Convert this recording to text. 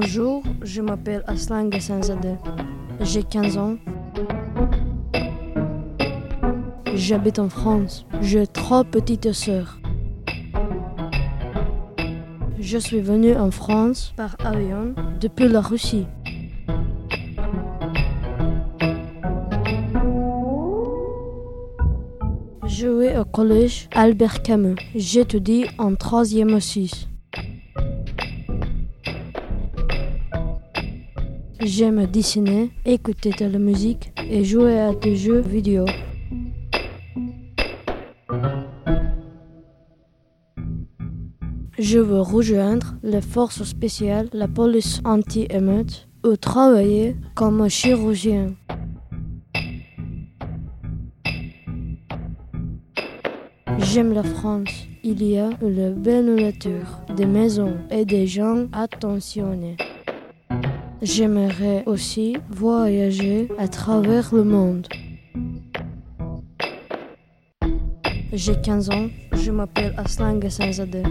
Bonjour, je m'appelle Aslan Gassanzadeh. J'ai 15 ans. J'habite en France. J'ai trois petites sœurs. Je suis venu en France par avion depuis la Russie. Je vais au collège Albert Camus. J'étudie en troisième aussi. J'aime dessiner, écouter de la musique et jouer à des jeux vidéo. Je veux rejoindre les forces spéciales, la police anti-émeute ou travailler comme chirurgien. J'aime la France. Il y a une belle nature, des maisons et des gens attentionnés. J'aimerais aussi voyager à travers le monde. J'ai 15 ans, je m'appelle Aslan Gassanzadeh.